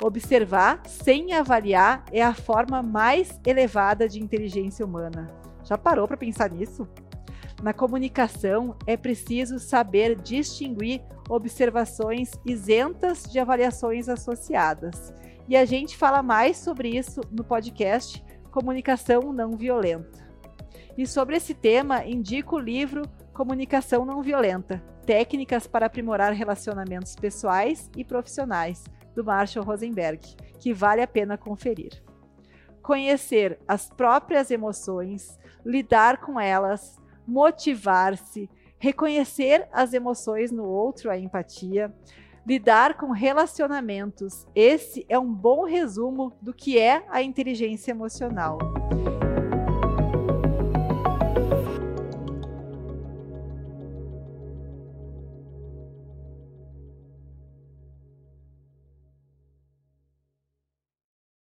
Observar sem avaliar é a forma mais elevada de inteligência humana. Já parou para pensar nisso? Na comunicação, é preciso saber distinguir observações isentas de avaliações associadas. E a gente fala mais sobre isso no podcast Comunicação Não Violenta. E sobre esse tema, indico o livro Comunicação Não Violenta: Técnicas para Aprimorar Relacionamentos Pessoais e Profissionais, do Marshall Rosenberg, que vale a pena conferir. Conhecer as próprias emoções, lidar com elas, motivar-se, reconhecer as emoções no outro, a empatia, lidar com relacionamentos. Esse é um bom resumo do que é a inteligência emocional.